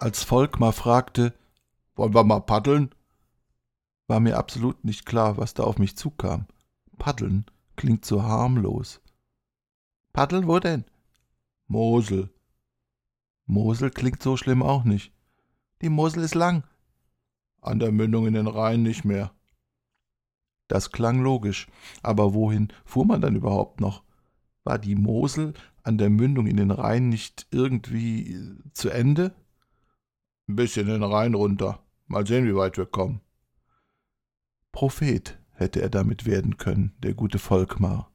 Als Volkmar fragte, wollen wir mal paddeln? War mir absolut nicht klar, was da auf mich zukam. Paddeln klingt so harmlos. Paddeln, wo denn? Mosel. Mosel klingt so schlimm auch nicht. Die Mosel ist lang. An der Mündung in den Rhein nicht mehr. Das klang logisch, aber wohin fuhr man dann überhaupt noch? War die Mosel an der Mündung in den Rhein nicht irgendwie äh, zu Ende? Ein bisschen den Rhein runter. Mal sehen, wie weit wir kommen. Prophet hätte er damit werden können, der gute Volkmar.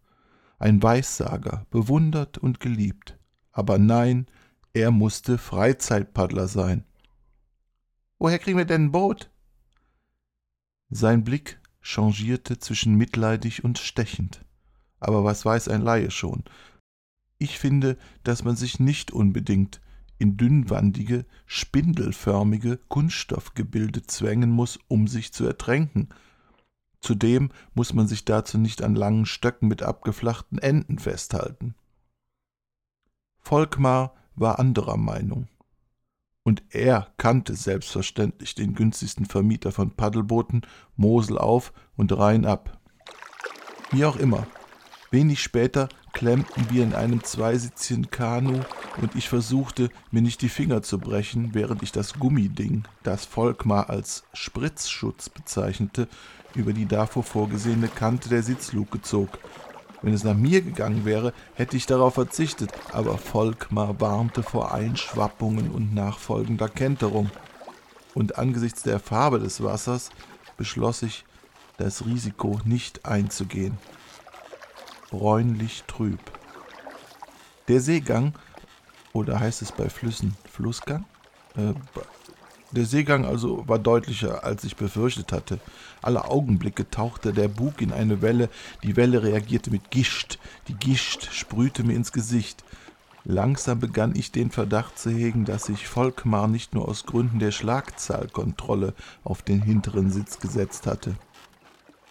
Ein Weissager, bewundert und geliebt. Aber nein, er musste Freizeitpaddler sein. Woher kriegen wir denn ein Boot? Sein Blick changierte zwischen mitleidig und stechend. Aber was weiß ein Laie schon? Ich finde, dass man sich nicht unbedingt in dünnwandige, spindelförmige Kunststoffgebilde zwängen muss, um sich zu ertränken. Zudem muss man sich dazu nicht an langen Stöcken mit abgeflachten Enden festhalten. Volkmar war anderer Meinung. Und er kannte selbstverständlich den günstigsten Vermieter von Paddelbooten, Mosel auf und Rhein ab. Wie auch immer, wenig später klemmten wir in einem zweisitzigen Kanu und ich versuchte, mir nicht die Finger zu brechen, während ich das Gummiding, das Volkmar als Spritzschutz bezeichnete, über die davor vorgesehene Kante der Sitzluke zog. Wenn es nach mir gegangen wäre, hätte ich darauf verzichtet, aber Volkmar warnte vor Einschwappungen und nachfolgender Kenterung. Und angesichts der Farbe des Wassers beschloss ich, das Risiko nicht einzugehen. Bräunlich trüb. Der Seegang, oder heißt es bei Flüssen Flussgang? Äh, der Seegang also war deutlicher, als ich befürchtet hatte. Alle Augenblicke tauchte der Bug in eine Welle, die Welle reagierte mit Gischt, die Gischt sprühte mir ins Gesicht. Langsam begann ich den Verdacht zu hegen, dass sich Volkmar nicht nur aus Gründen der Schlagzahlkontrolle auf den hinteren Sitz gesetzt hatte.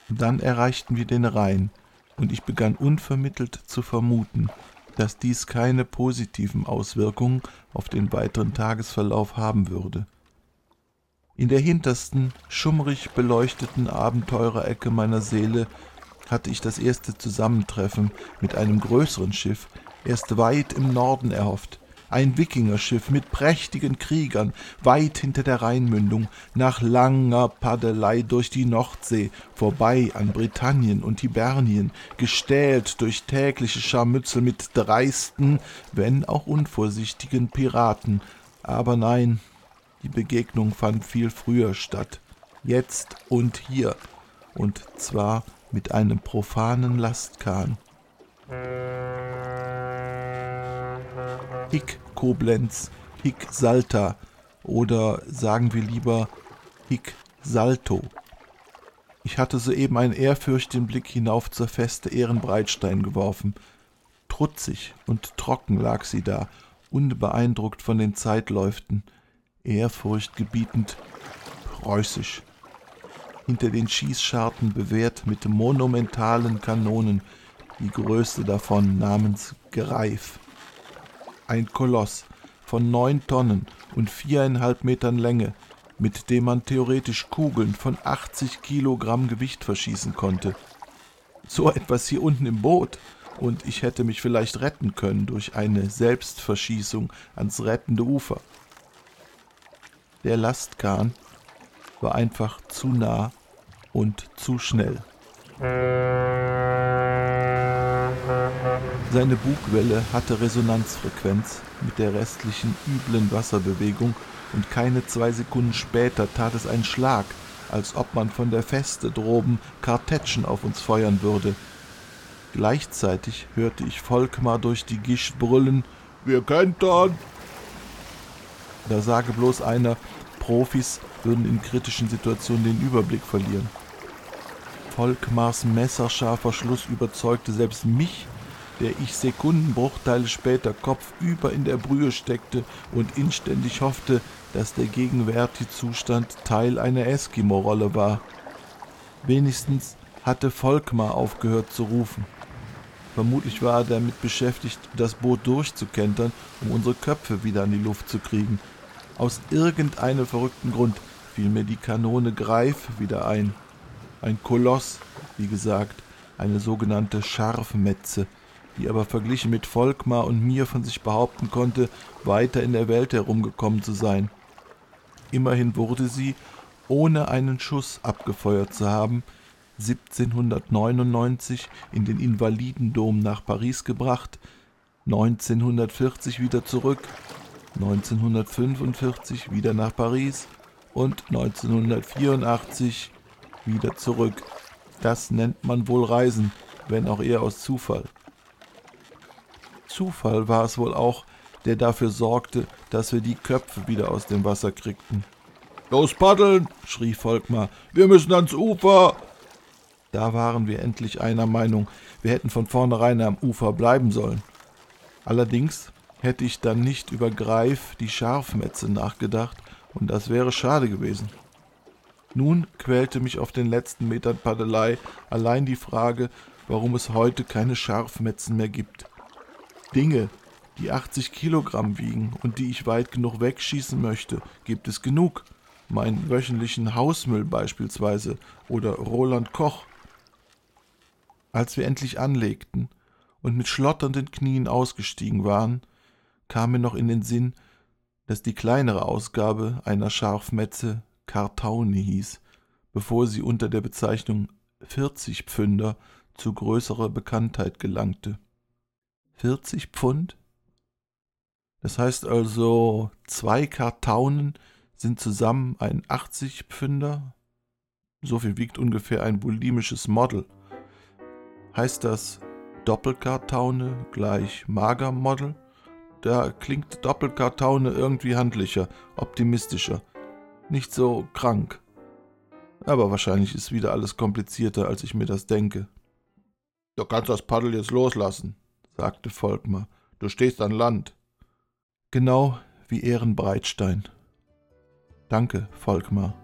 Dann erreichten wir den Rhein, und ich begann unvermittelt zu vermuten, dass dies keine positiven Auswirkungen auf den weiteren Tagesverlauf haben würde. In der hintersten, schummrig beleuchteten Abenteurerecke meiner Seele hatte ich das erste Zusammentreffen mit einem größeren Schiff erst weit im Norden erhofft. Ein Wikingerschiff mit prächtigen Kriegern, weit hinter der Rheinmündung, nach langer Paddelei durch die Nordsee, vorbei an Britannien und Hibernien, gestählt durch tägliche Scharmützel mit dreisten, wenn auch unvorsichtigen Piraten. Aber nein, die Begegnung fand viel früher statt, jetzt und hier, und zwar mit einem profanen Lastkahn. Hick Koblenz, Hick Salta oder sagen wir lieber Hick Salto. Ich hatte soeben einen ehrfürchtigen Blick hinauf zur Feste Ehrenbreitstein geworfen. Trutzig und trocken lag sie da, unbeeindruckt von den Zeitläuften ehrfurchtgebietend preußisch. Hinter den Schießscharten bewehrt mit monumentalen Kanonen, die größte davon namens Greif. Ein Koloss von neun Tonnen und viereinhalb Metern Länge, mit dem man theoretisch Kugeln von 80 Kilogramm Gewicht verschießen konnte. So etwas hier unten im Boot, und ich hätte mich vielleicht retten können durch eine Selbstverschießung ans rettende Ufer. Der Lastkahn war einfach zu nah und zu schnell. Seine Bugwelle hatte Resonanzfrequenz mit der restlichen üblen Wasserbewegung und keine zwei Sekunden später tat es einen Schlag, als ob man von der Feste droben Kartätschen auf uns feuern würde. Gleichzeitig hörte ich Volkmar durch die Gischt brüllen: Wir kentern! Da sage bloß einer, Profis würden in kritischen Situationen den Überblick verlieren. Volkmars messerscharfer Schluss überzeugte selbst mich, der ich Sekundenbruchteile später kopfüber in der Brühe steckte und inständig hoffte, dass der gegenwärtige Zustand Teil einer Eskimo-Rolle war. Wenigstens hatte Volkmar aufgehört zu rufen. Vermutlich war er damit beschäftigt, das Boot durchzukentern, um unsere Köpfe wieder an die Luft zu kriegen. Aus irgendeinem verrückten Grund fiel mir die Kanone Greif wieder ein. Ein Koloss, wie gesagt, eine sogenannte Scharfmetze, die aber verglichen mit Volkmar und mir von sich behaupten konnte, weiter in der Welt herumgekommen zu sein. Immerhin wurde sie, ohne einen Schuss abgefeuert zu haben, 1799 in den Invalidendom nach Paris gebracht, 1940 wieder zurück, 1945 wieder nach Paris und 1984 wieder zurück. Das nennt man wohl Reisen, wenn auch eher aus Zufall. Zufall war es wohl auch, der dafür sorgte, dass wir die Köpfe wieder aus dem Wasser kriegten. Los paddeln, schrie Volkmar, wir müssen ans Ufer. Da waren wir endlich einer Meinung, wir hätten von vornherein am Ufer bleiben sollen. Allerdings hätte ich dann nicht über Greif die Scharfmetze nachgedacht, und das wäre schade gewesen. Nun quälte mich auf den letzten Metern Paddelei allein die Frage, warum es heute keine Scharfmetzen mehr gibt. Dinge, die 80 Kilogramm wiegen und die ich weit genug wegschießen möchte, gibt es genug. Meinen wöchentlichen Hausmüll beispielsweise oder Roland Koch. Als wir endlich anlegten und mit schlotternden Knien ausgestiegen waren, kam mir noch in den Sinn, dass die kleinere Ausgabe einer Scharfmetze Kartaune hieß, bevor sie unter der Bezeichnung 40 Pfünder zu größerer Bekanntheit gelangte. 40 Pfund? Das heißt also, zwei Kartaunen sind zusammen ein 80 Pfünder? So viel wiegt ungefähr ein bulimisches Model. Heißt das Doppelkartaune gleich Magermodel? Da klingt Doppelkartaune irgendwie handlicher, optimistischer, nicht so krank. Aber wahrscheinlich ist wieder alles komplizierter, als ich mir das denke. Du kannst das Paddel jetzt loslassen, sagte Volkmar. Du stehst an Land. Genau wie Ehrenbreitstein. Danke, Volkmar.